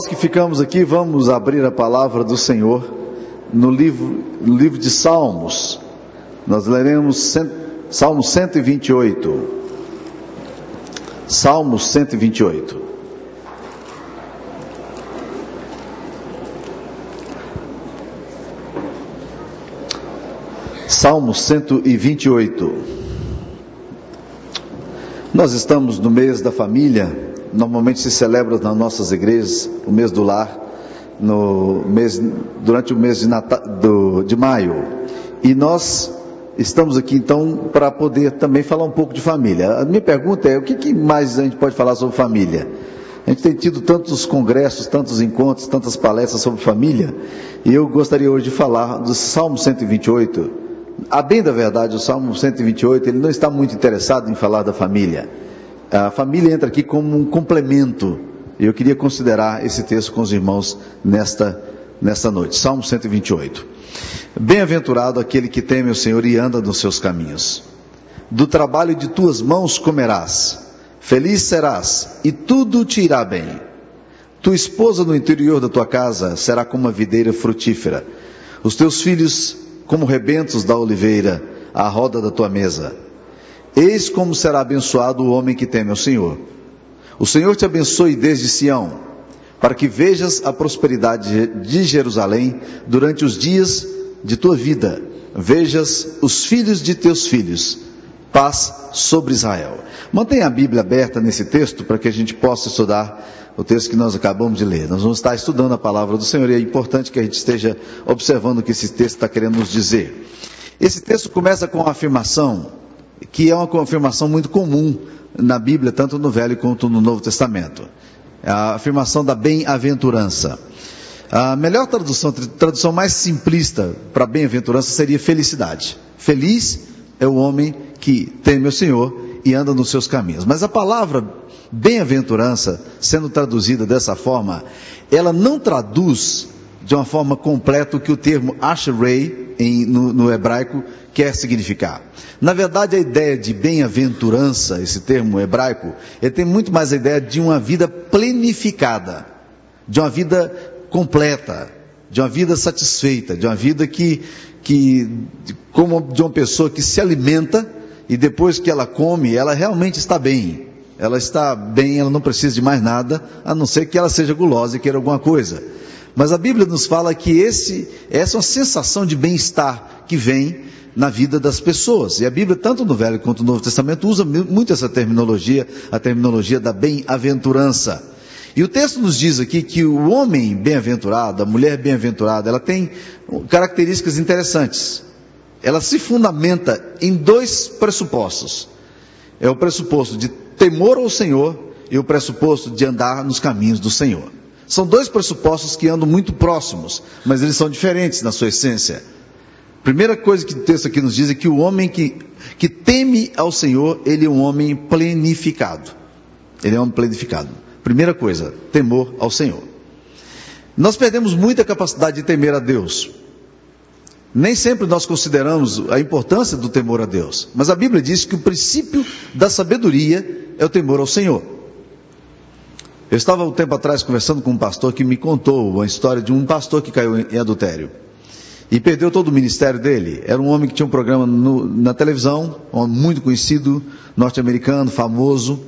Nós que ficamos aqui, vamos abrir a palavra do Senhor no livro, livro de Salmos. Nós leremos Salmo 128. Salmos 128. Salmo 128. Nós estamos no mês da família normalmente se celebra nas nossas igrejas o mês do lar, no mês, durante o mês de, Natal, do, de maio. E nós estamos aqui então para poder também falar um pouco de família. A minha pergunta é: o que, que mais a gente pode falar sobre família? A gente tem tido tantos congressos, tantos encontros, tantas palestras sobre família, e eu gostaria hoje de falar do Salmo 128. A bem da verdade, o Salmo 128, ele não está muito interessado em falar da família. A família entra aqui como um complemento. Eu queria considerar esse texto com os irmãos nesta, nesta noite. Salmo 128. Bem-aventurado aquele que teme o Senhor e anda nos seus caminhos. Do trabalho de tuas mãos comerás. Feliz serás e tudo te irá bem. Tua esposa no interior da tua casa será como uma videira frutífera. Os teus filhos como rebentos da oliveira à roda da tua mesa. Eis como será abençoado o homem que teme ao Senhor. O Senhor te abençoe desde Sião, para que vejas a prosperidade de Jerusalém durante os dias de tua vida. Vejas os filhos de teus filhos. Paz sobre Israel. Mantenha a Bíblia aberta nesse texto para que a gente possa estudar o texto que nós acabamos de ler. Nós vamos estar estudando a palavra do Senhor e é importante que a gente esteja observando o que esse texto está querendo nos dizer. Esse texto começa com a afirmação que é uma confirmação muito comum na Bíblia, tanto no Velho quanto no Novo Testamento. É a afirmação da bem-aventurança. A melhor tradução, tradução mais simplista para bem-aventurança seria felicidade. Feliz é o homem que teme o Senhor e anda nos seus caminhos. Mas a palavra bem-aventurança, sendo traduzida dessa forma, ela não traduz de uma forma completa o que o termo ashrei no, no hebraico quer significar. Na verdade, a ideia de bem-aventurança, esse termo hebraico, ele tem muito mais a ideia de uma vida planificada, de uma vida completa, de uma vida satisfeita, de uma vida que, que como de uma pessoa que se alimenta e depois que ela come, ela realmente está bem. Ela está bem, ela não precisa de mais nada, a não ser que ela seja gulosa e queira alguma coisa. Mas a Bíblia nos fala que esse, essa é uma sensação de bem-estar que vem na vida das pessoas. E a Bíblia, tanto no Velho quanto no Novo Testamento, usa muito essa terminologia, a terminologia da bem-aventurança. E o texto nos diz aqui que o homem bem-aventurado, a mulher bem-aventurada, ela tem características interessantes. Ela se fundamenta em dois pressupostos. É o pressuposto de temor ao Senhor e o pressuposto de andar nos caminhos do Senhor. São dois pressupostos que andam muito próximos, mas eles são diferentes na sua essência. Primeira coisa que o texto aqui nos diz é que o homem que, que teme ao Senhor, ele é um homem planificado. Ele é um homem planificado. Primeira coisa, temor ao Senhor. Nós perdemos muita capacidade de temer a Deus. Nem sempre nós consideramos a importância do temor a Deus. Mas a Bíblia diz que o princípio da sabedoria é o temor ao Senhor. Eu estava um tempo atrás conversando com um pastor que me contou uma história de um pastor que caiu em adultério e perdeu todo o ministério dele. Era um homem que tinha um programa no, na televisão, um homem muito conhecido, norte-americano, famoso.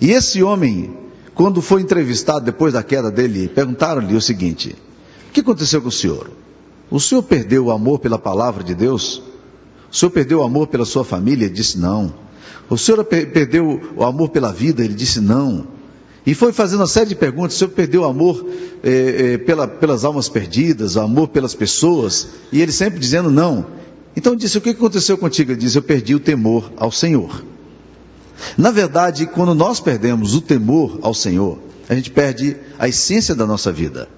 E esse homem, quando foi entrevistado depois da queda dele, perguntaram-lhe o seguinte: O que aconteceu com o senhor? O senhor perdeu o amor pela palavra de Deus? O senhor perdeu o amor pela sua família? Ele disse não. O senhor perdeu o amor pela vida? Ele disse não. E foi fazendo uma série de perguntas. O senhor perdeu o amor é, é, pela, pelas almas perdidas, o amor pelas pessoas? E ele sempre dizendo não. Então disse: O que aconteceu contigo? Ele disse: Eu perdi o temor ao Senhor. Na verdade, quando nós perdemos o temor ao Senhor, a gente perde a essência da nossa vida.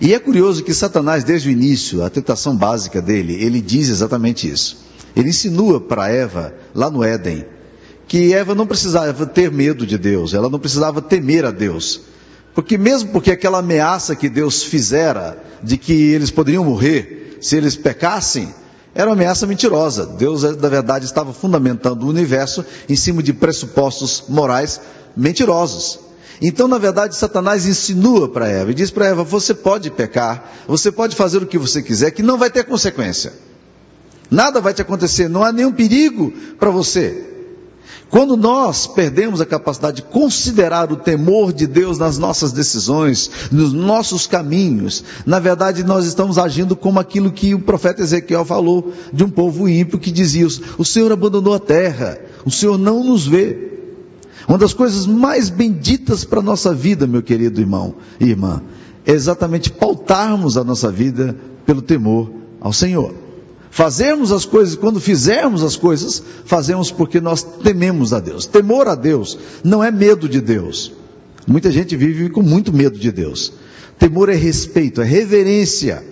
E é curioso que Satanás, desde o início, a tentação básica dele, ele diz exatamente isso. Ele insinua para Eva, lá no Éden, que Eva não precisava ter medo de Deus, ela não precisava temer a Deus. Porque mesmo porque aquela ameaça que Deus fizera de que eles poderiam morrer se eles pecassem, era uma ameaça mentirosa. Deus, na verdade, estava fundamentando o universo em cima de pressupostos morais mentirosos. Então, na verdade, Satanás insinua para Eva e diz para Eva: você pode pecar, você pode fazer o que você quiser, que não vai ter consequência. Nada vai te acontecer, não há nenhum perigo para você. Quando nós perdemos a capacidade de considerar o temor de Deus nas nossas decisões, nos nossos caminhos, na verdade nós estamos agindo como aquilo que o profeta Ezequiel falou de um povo ímpio que dizia: O Senhor abandonou a terra, o Senhor não nos vê. Uma das coisas mais benditas para a nossa vida, meu querido irmão e irmã, é exatamente pautarmos a nossa vida pelo temor ao Senhor. Fazemos as coisas, quando fizermos as coisas, fazemos porque nós tememos a Deus. Temor a Deus não é medo de Deus. Muita gente vive com muito medo de Deus. Temor é respeito, é reverência.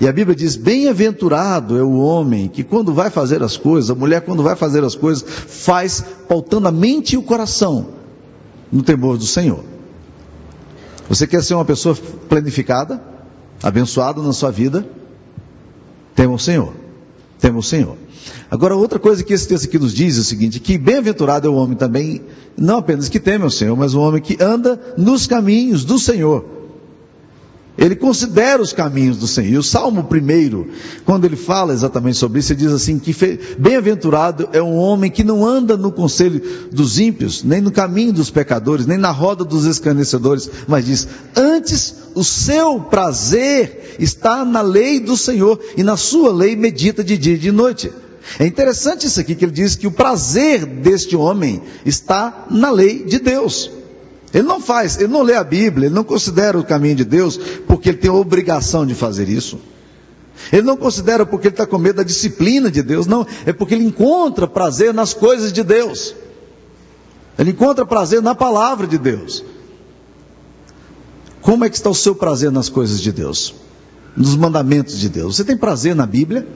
E a Bíblia diz: Bem-aventurado é o homem que, quando vai fazer as coisas, a mulher, quando vai fazer as coisas, faz pautando a mente e o coração no temor do Senhor. Você quer ser uma pessoa planificada, abençoada na sua vida? Tema o Senhor. Tema o Senhor. Agora, outra coisa que esse texto aqui nos diz é o seguinte: que bem-aventurado é o homem também, não apenas que teme o Senhor, mas o homem que anda nos caminhos do Senhor. Ele considera os caminhos do Senhor. E o Salmo primeiro, quando ele fala exatamente sobre isso, ele diz assim que bem-aventurado é um homem que não anda no conselho dos ímpios, nem no caminho dos pecadores, nem na roda dos escarnecedores, mas diz: antes o seu prazer está na lei do Senhor e na sua lei medita de dia e de noite. É interessante isso aqui que ele diz que o prazer deste homem está na lei de Deus. Ele não faz, ele não lê a Bíblia, ele não considera o caminho de Deus porque ele tem a obrigação de fazer isso. Ele não considera porque ele está com medo da disciplina de Deus, não, é porque ele encontra prazer nas coisas de Deus. Ele encontra prazer na palavra de Deus. Como é que está o seu prazer nas coisas de Deus? Nos mandamentos de Deus? Você tem prazer na Bíblia?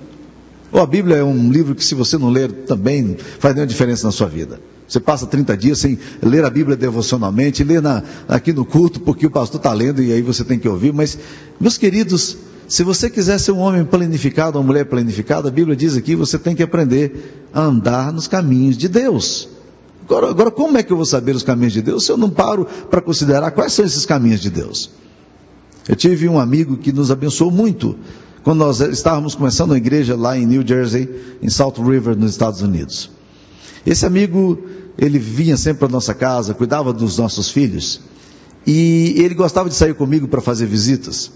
Ou a Bíblia é um livro que, se você não ler, também faz nenhuma diferença na sua vida? Você passa 30 dias sem ler a Bíblia devocionalmente, ler na, aqui no culto, porque o pastor está lendo e aí você tem que ouvir. Mas, meus queridos, se você quiser ser um homem planificado, uma mulher planificada, a Bíblia diz aqui, você tem que aprender a andar nos caminhos de Deus. Agora, agora como é que eu vou saber os caminhos de Deus se eu não paro para considerar quais são esses caminhos de Deus? Eu tive um amigo que nos abençoou muito quando nós estávamos começando uma igreja lá em New Jersey, em Salt River, nos Estados Unidos. Esse amigo ele vinha sempre para nossa casa, cuidava dos nossos filhos, e ele gostava de sair comigo para fazer visitas.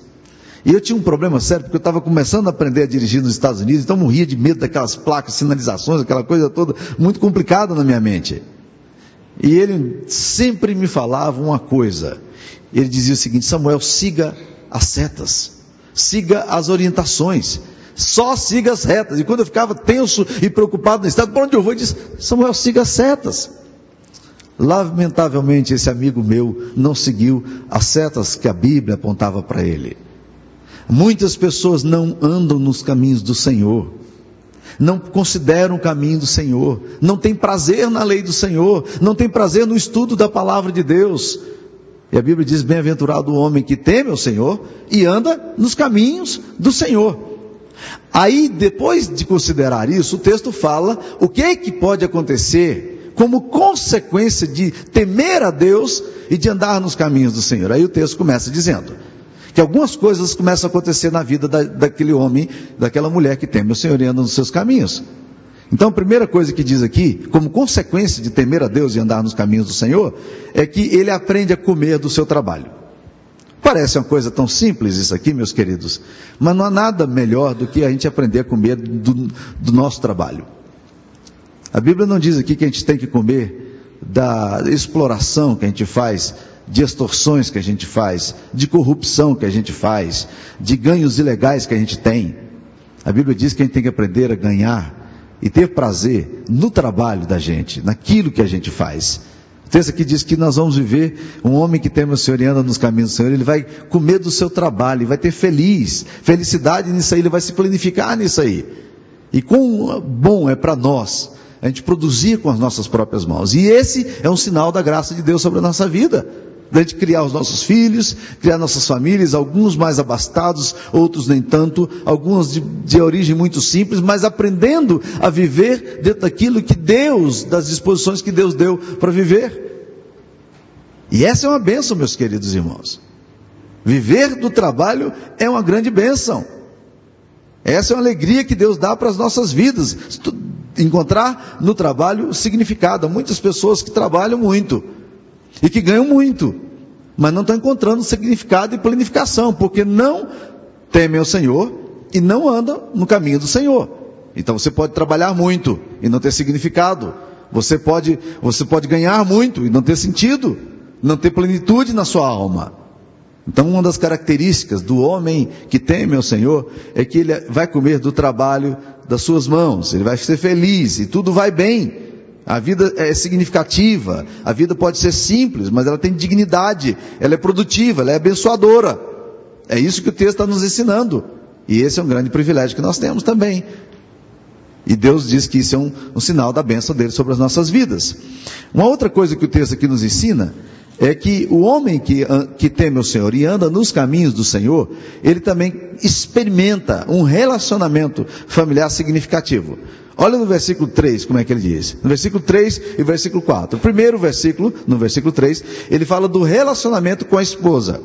E eu tinha um problema sério, porque eu estava começando a aprender a dirigir nos Estados Unidos, então morria de medo daquelas placas, sinalizações, aquela coisa toda, muito complicada na minha mente. E ele sempre me falava uma coisa. Ele dizia o seguinte: Samuel, siga as setas, siga as orientações, só siga as retas. E quando eu ficava tenso e preocupado no estado, por onde eu vou, ele disse: Samuel, siga as setas. Lamentavelmente, esse amigo meu não seguiu as setas que a Bíblia apontava para ele. Muitas pessoas não andam nos caminhos do Senhor, não consideram o caminho do Senhor, não têm prazer na lei do Senhor, não têm prazer no estudo da palavra de Deus. E a Bíblia diz: Bem-aventurado o homem que teme o Senhor e anda nos caminhos do Senhor. Aí, depois de considerar isso, o texto fala o que é que pode acontecer como consequência de temer a Deus e de andar nos caminhos do Senhor. Aí o texto começa dizendo que algumas coisas começam a acontecer na vida da, daquele homem, daquela mulher que teme o Senhor e anda nos seus caminhos. Então, a primeira coisa que diz aqui, como consequência de temer a Deus e andar nos caminhos do Senhor, é que ele aprende a comer do seu trabalho. Parece uma coisa tão simples isso aqui, meus queridos, mas não há nada melhor do que a gente aprender a comer do, do nosso trabalho. A Bíblia não diz aqui que a gente tem que comer da exploração que a gente faz de extorsões que a gente faz, de corrupção que a gente faz, de ganhos ilegais que a gente tem. A Bíblia diz que a gente tem que aprender a ganhar e ter prazer no trabalho da gente, naquilo que a gente faz. O texto aqui diz que nós vamos viver um homem que teme o Senhor e anda nos caminhos do Senhor, ele vai comer do seu trabalho, ele vai ter feliz, felicidade nisso aí, ele vai se planificar nisso aí. E quão bom é para nós a gente produzir com as nossas próprias mãos. E esse é um sinal da graça de Deus sobre a nossa vida da gente criar os nossos filhos, criar nossas famílias, alguns mais abastados, outros nem tanto, alguns de, de, origem muito simples, mas aprendendo a viver dentro daquilo que Deus, das disposições que Deus deu para viver. E essa é uma bênção, meus queridos irmãos. Viver do trabalho é uma grande bênção. Essa é uma alegria que Deus dá para as nossas vidas. Encontrar no trabalho significado. Há muitas pessoas que trabalham muito e que ganham muito, mas não estão encontrando significado e planificação, porque não temem o Senhor e não andam no caminho do Senhor. Então você pode trabalhar muito e não ter significado. Você pode, você pode ganhar muito e não ter sentido, não ter plenitude na sua alma. Então, uma das características do homem que teme ao Senhor é que ele vai comer do trabalho das suas mãos, ele vai ser feliz e tudo vai bem. A vida é significativa, a vida pode ser simples, mas ela tem dignidade, ela é produtiva, ela é abençoadora. É isso que o texto está nos ensinando. E esse é um grande privilégio que nós temos também. E Deus diz que isso é um, um sinal da bênção dele sobre as nossas vidas. Uma outra coisa que o texto aqui nos ensina é que o homem que, que teme o Senhor e anda nos caminhos do Senhor, ele também experimenta um relacionamento familiar significativo. Olha no versículo 3 como é que ele diz. No versículo 3 e versículo 4. O primeiro versículo, no versículo 3, ele fala do relacionamento com a esposa.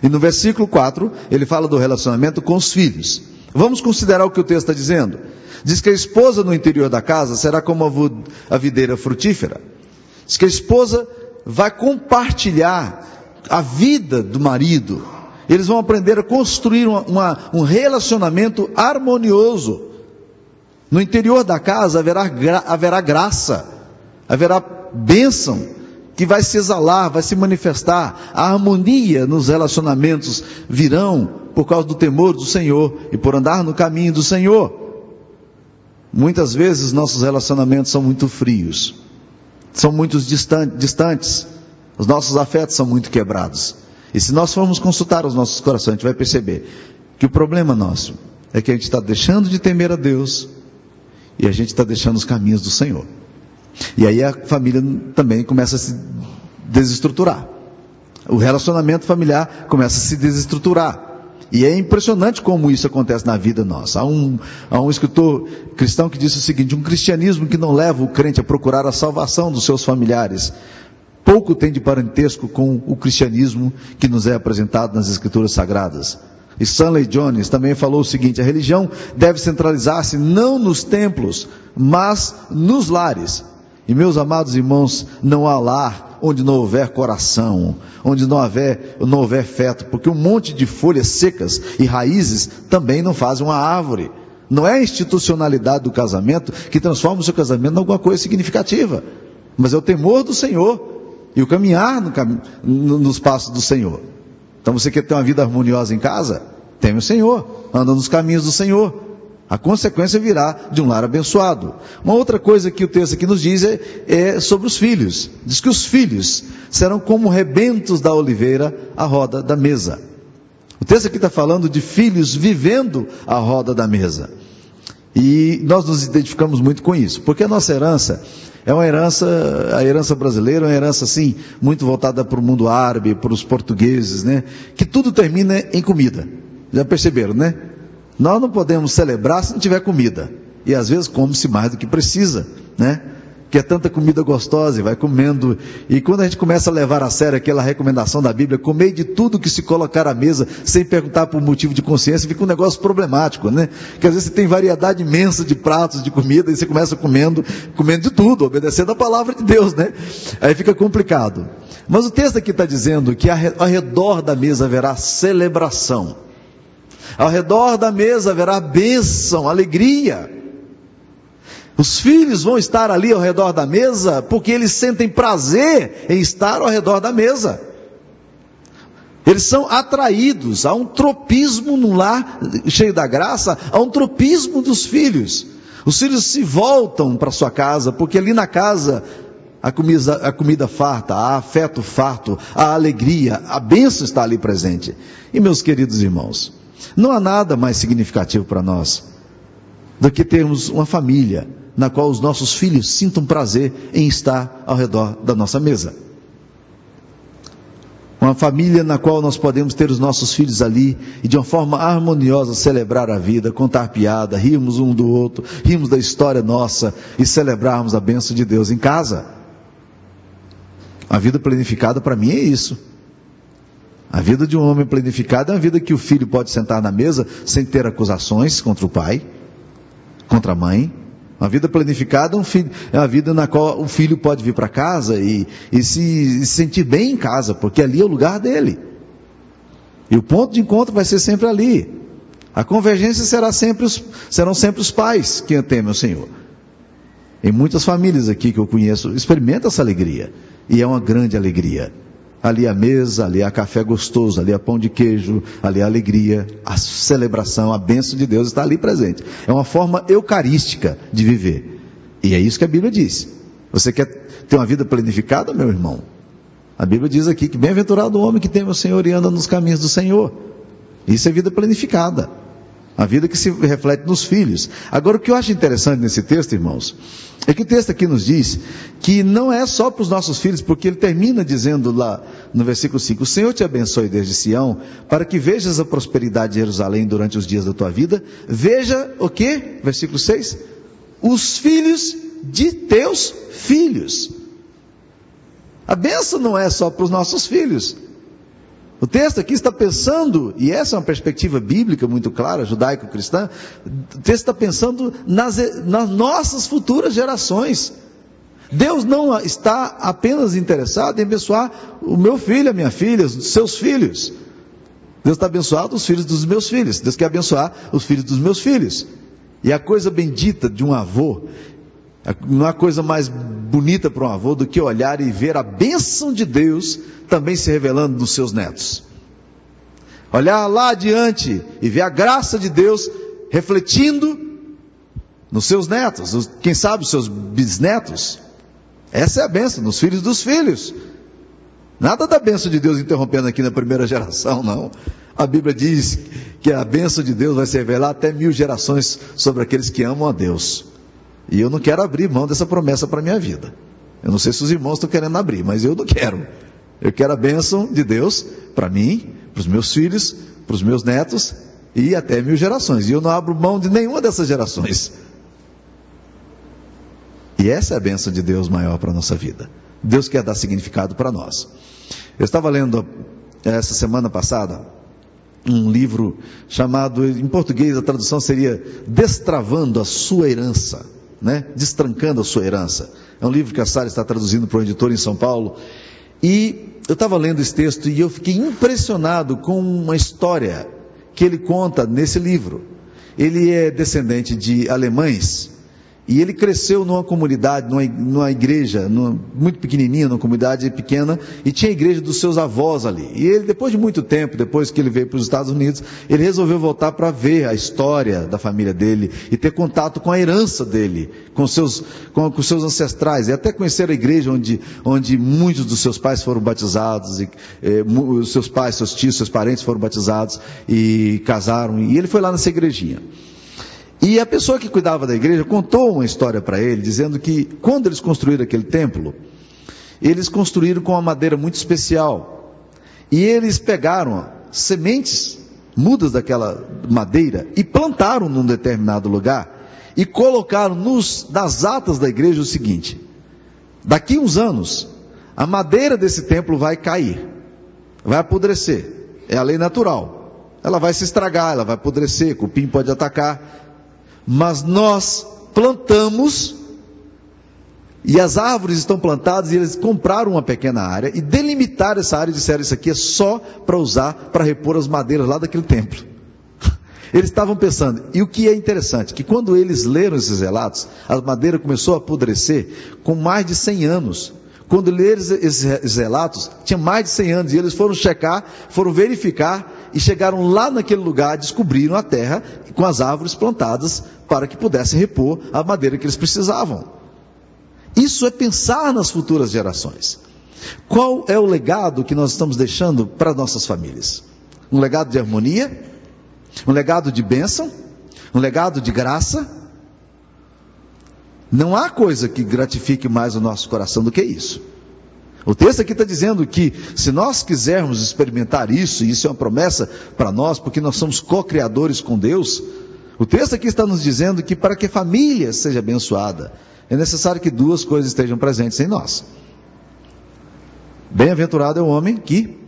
E no versículo 4, ele fala do relacionamento com os filhos. Vamos considerar o que o texto está dizendo. Diz que a esposa no interior da casa será como a videira frutífera. Diz que a esposa vai compartilhar a vida do marido. Eles vão aprender a construir uma, uma, um relacionamento harmonioso. No interior da casa haverá, gra, haverá graça, haverá bênção que vai se exalar, vai se manifestar. A harmonia nos relacionamentos virão por causa do temor do Senhor e por andar no caminho do Senhor. Muitas vezes nossos relacionamentos são muito frios são muito distantes, os nossos afetos são muito quebrados. E se nós formos consultar os nossos corações, a gente vai perceber que o problema nosso é que a gente está deixando de temer a Deus e a gente está deixando os caminhos do Senhor. E aí a família também começa a se desestruturar. O relacionamento familiar começa a se desestruturar. E é impressionante como isso acontece na vida nossa. Há um, há um escritor cristão que disse o seguinte: um cristianismo que não leva o crente a procurar a salvação dos seus familiares, pouco tem de parentesco com o cristianismo que nos é apresentado nas escrituras sagradas. E Stanley Jones também falou o seguinte: a religião deve centralizar-se não nos templos, mas nos lares. E meus amados irmãos, não há lar onde não houver coração, onde não houver, não houver feto, porque um monte de folhas secas e raízes também não fazem uma árvore. Não é a institucionalidade do casamento que transforma o seu casamento em alguma coisa significativa, mas é o temor do Senhor e o caminhar no, no, nos passos do Senhor. Então você quer ter uma vida harmoniosa em casa? Teme o Senhor, anda nos caminhos do Senhor. A consequência virá de um lar abençoado. Uma outra coisa que o texto aqui nos diz é, é, sobre os filhos. Diz que os filhos serão como rebentos da oliveira à roda da mesa. O texto aqui está falando de filhos vivendo à roda da mesa. E nós nos identificamos muito com isso, porque a nossa herança é uma herança, a herança brasileira é uma herança assim, muito voltada para o mundo árabe, para os portugueses, né? Que tudo termina em comida. Já perceberam, né? Nós não podemos celebrar se não tiver comida. E às vezes come-se mais do que precisa, né? Que é tanta comida gostosa e vai comendo. E quando a gente começa a levar a sério aquela recomendação da Bíblia, comer de tudo que se colocar à mesa, sem perguntar por motivo de consciência, fica um negócio problemático, né? Que às vezes você tem variedade imensa de pratos de comida e você começa comendo, comendo de tudo, obedecendo a palavra de Deus, né? Aí fica complicado. Mas o texto aqui está dizendo que ao redor da mesa haverá celebração. Ao redor da mesa haverá bênção, alegria. Os filhos vão estar ali ao redor da mesa porque eles sentem prazer em estar ao redor da mesa. Eles são atraídos a um tropismo no lar cheio da graça, a um tropismo dos filhos. Os filhos se voltam para sua casa, porque ali na casa a comida, a comida farta, há afeto farto, a alegria, a bênção está ali presente. E meus queridos irmãos, não há nada mais significativo para nós do que termos uma família na qual os nossos filhos sintam prazer em estar ao redor da nossa mesa. Uma família na qual nós podemos ter os nossos filhos ali e de uma forma harmoniosa celebrar a vida, contar piada, rirmos um do outro, rirmos da história nossa e celebrarmos a bênção de Deus em casa. A vida planificada para mim é isso. A vida de um homem planificado é uma vida que o filho pode sentar na mesa sem ter acusações contra o pai, contra a mãe. Uma vida planificada é uma vida na qual o filho pode vir para casa e, e se, se sentir bem em casa, porque ali é o lugar dele. E o ponto de encontro vai ser sempre ali. A convergência será sempre os, serão sempre os pais que temem o Senhor. Em muitas famílias aqui que eu conheço, experimenta essa alegria. E é uma grande alegria. Ali a mesa, ali há café gostoso, ali há pão de queijo, ali há alegria, a celebração, a bênção de Deus está ali presente. É uma forma eucarística de viver. E é isso que a Bíblia diz. Você quer ter uma vida planificada, meu irmão? A Bíblia diz aqui que bem-aventurado o homem que teme o Senhor e anda nos caminhos do Senhor. Isso é vida planificada. A vida que se reflete nos filhos. Agora, o que eu acho interessante nesse texto, irmãos, é que o texto aqui nos diz que não é só para os nossos filhos, porque ele termina dizendo lá no versículo 5: O Senhor te abençoe desde Sião, para que vejas a prosperidade de Jerusalém durante os dias da tua vida. Veja o que? Versículo 6: Os filhos de teus filhos. A benção não é só para os nossos filhos, o texto aqui está pensando, e essa é uma perspectiva bíblica muito clara, judaico-cristã, o texto está pensando nas, nas nossas futuras gerações. Deus não está apenas interessado em abençoar o meu filho, a minha filha, os seus filhos. Deus está abençoado os filhos dos meus filhos. Deus quer abençoar os filhos dos meus filhos. E a coisa bendita de um avô, não há coisa mais bonita para um avô do que olhar e ver a bênção de Deus também se revelando nos seus netos. Olhar lá adiante e ver a graça de Deus refletindo nos seus netos, quem sabe os seus bisnetos. Essa é a bênção, nos filhos dos filhos. Nada da bênção de Deus interrompendo aqui na primeira geração, não. A Bíblia diz que a bênção de Deus vai se revelar até mil gerações sobre aqueles que amam a Deus. E eu não quero abrir mão dessa promessa para a minha vida. Eu não sei se os irmãos estão querendo abrir, mas eu não quero. Eu quero a bênção de Deus para mim, para os meus filhos, para os meus netos e até mil gerações. E eu não abro mão de nenhuma dessas gerações. E essa é a bênção de Deus maior para a nossa vida. Deus quer dar significado para nós. Eu estava lendo essa semana passada um livro chamado, em português a tradução seria Destravando a Sua Herança, né? Destrancando a Sua Herança. É um livro que a Sara está traduzindo para um editor em São Paulo. E eu estava lendo esse texto e eu fiquei impressionado com uma história que ele conta nesse livro. Ele é descendente de alemães e ele cresceu numa comunidade, numa, igreja, numa, muito pequenininha, numa comunidade pequena, e tinha a igreja dos seus avós ali. E ele, depois de muito tempo, depois que ele veio para os Estados Unidos, ele resolveu voltar para ver a história da família dele e ter contato com a herança dele, com seus, com, com seus ancestrais, e até conhecer a igreja onde, onde muitos dos seus pais foram batizados, e eh, seus pais, seus tios, seus parentes foram batizados e casaram. E ele foi lá nessa igrejinha. E a pessoa que cuidava da igreja contou uma história para ele, dizendo que quando eles construíram aquele templo, eles construíram com uma madeira muito especial. E eles pegaram sementes, mudas daquela madeira, e plantaram num determinado lugar, e colocaram nos, nas atas da igreja o seguinte: daqui uns anos, a madeira desse templo vai cair, vai apodrecer. É a lei natural. Ela vai se estragar, ela vai apodrecer, cupim pode atacar, mas nós plantamos e as árvores estão plantadas e eles compraram uma pequena área e delimitaram essa área e disseram isso aqui é só para usar para repor as madeiras lá daquele templo. Eles estavam pensando, e o que é interessante, que quando eles leram esses relatos, a madeira começou a apodrecer com mais de 100 anos. Quando leram esses relatos, tinha mais de 100 anos, e eles foram checar, foram verificar, e chegaram lá naquele lugar, descobriram a terra com as árvores plantadas para que pudessem repor a madeira que eles precisavam. Isso é pensar nas futuras gerações. Qual é o legado que nós estamos deixando para nossas famílias? Um legado de harmonia? Um legado de bênção? Um legado de graça? Não há coisa que gratifique mais o nosso coração do que isso. O texto aqui está dizendo que se nós quisermos experimentar isso, e isso é uma promessa para nós, porque nós somos co-criadores com Deus, o texto aqui está nos dizendo que para que a família seja abençoada, é necessário que duas coisas estejam presentes em nós. Bem-aventurado é o homem que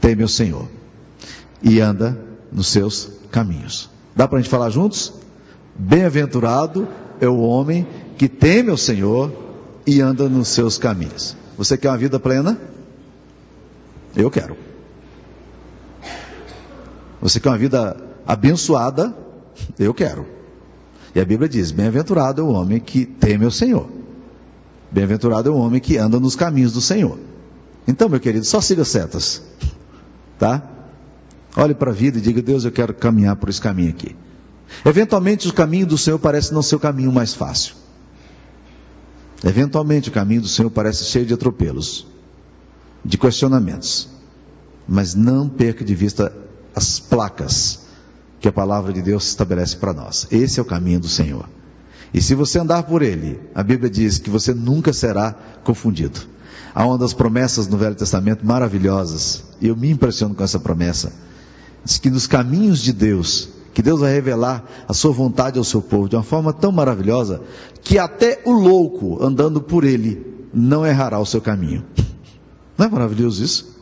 teme o Senhor e anda nos seus caminhos. Dá para a gente falar juntos? Bem-aventurado é o homem que teme o Senhor e anda nos seus caminhos. Você quer uma vida plena? Eu quero. Você quer uma vida abençoada? Eu quero. E a Bíblia diz: Bem-aventurado é o homem que teme o Senhor. Bem-aventurado é o homem que anda nos caminhos do Senhor. Então, meu querido, só siga setas. Tá? Olhe para a vida e diga: Deus, eu quero caminhar por esse caminho aqui. Eventualmente, o caminho do Senhor parece não ser o caminho mais fácil. Eventualmente, o caminho do Senhor parece cheio de atropelos, de questionamentos. Mas não perca de vista as placas que a palavra de Deus estabelece para nós. Esse é o caminho do Senhor. E se você andar por ele, a Bíblia diz que você nunca será confundido. Há uma das promessas no Velho Testamento maravilhosas, e eu me impressiono com essa promessa. Diz que nos caminhos de Deus, que Deus vai revelar a sua vontade ao seu povo de uma forma tão maravilhosa, que até o louco andando por ele não errará o seu caminho. Não é maravilhoso isso?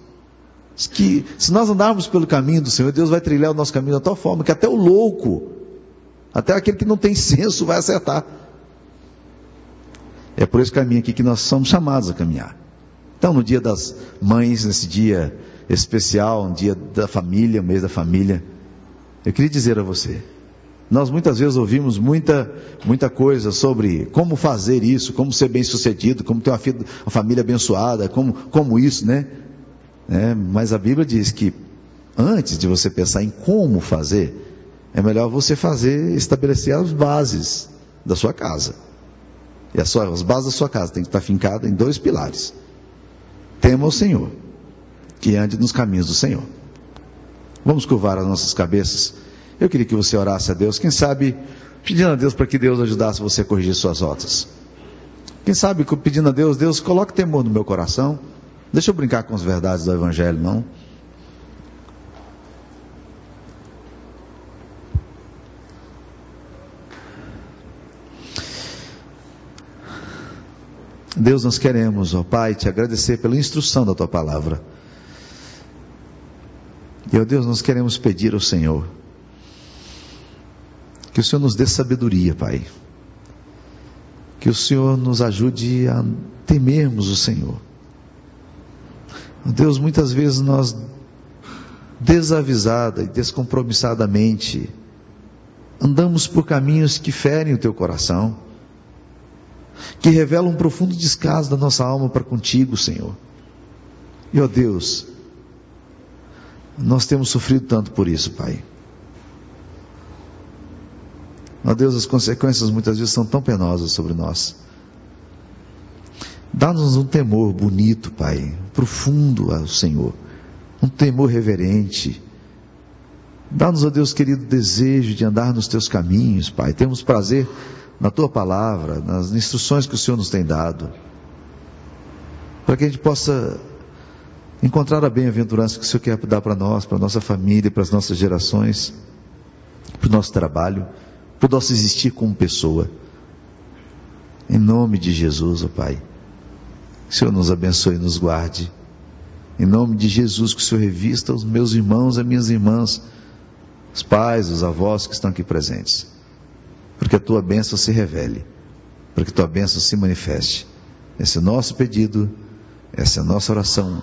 Que se nós andarmos pelo caminho do Senhor, Deus vai trilhar o nosso caminho de tal forma que até o louco até aquele que não tem senso vai acertar. É por esse caminho aqui que nós somos chamados a caminhar. Então, no dia das mães, nesse dia especial, um dia da família, um mês da família, eu queria dizer a você, nós muitas vezes ouvimos muita, muita coisa sobre como fazer isso, como ser bem sucedido, como ter uma, filha, uma família abençoada, como, como isso, né? É, mas a Bíblia diz que antes de você pensar em como fazer, é melhor você fazer, estabelecer as bases da sua casa. E as, as bases da sua casa tem que estar fincada em dois pilares. Tema o Senhor, que ande nos caminhos do Senhor. Vamos curvar as nossas cabeças. Eu queria que você orasse a Deus, quem sabe pedindo a Deus para que Deus ajudasse você a corrigir suas rotas. Quem sabe pedindo a Deus, Deus coloque temor no meu coração. Deixa eu brincar com as verdades do Evangelho, não. Deus, nós queremos, ó Pai, te agradecer pela instrução da tua palavra. E, ó Deus, nós queremos pedir ao Senhor que o Senhor nos dê sabedoria, Pai. Que o Senhor nos ajude a temermos o Senhor. Deus, muitas vezes nós, desavisada e descompromissadamente, andamos por caminhos que ferem o teu coração que revela um profundo descaso da nossa alma para contigo, Senhor. E ó Deus, nós temos sofrido tanto por isso, Pai. Ó Deus, as consequências muitas vezes são tão penosas sobre nós. Dá-nos um temor bonito, Pai, profundo ao Senhor, um temor reverente. Dá-nos, ó Deus querido, desejo de andar nos teus caminhos, Pai. Temos prazer na tua palavra, nas instruções que o Senhor nos tem dado, para que a gente possa encontrar a bem-aventurança que o Senhor quer dar para nós, para a nossa família, para as nossas gerações, para o nosso trabalho, para o nosso existir como pessoa. Em nome de Jesus, ó oh Pai, que o Senhor nos abençoe e nos guarde. Em nome de Jesus, que o Senhor revista os meus irmãos, as minhas irmãs, os pais, os avós que estão aqui presentes para que a tua bênção se revele, para que a tua bênção se manifeste. Esse é o nosso pedido, essa é a nossa oração,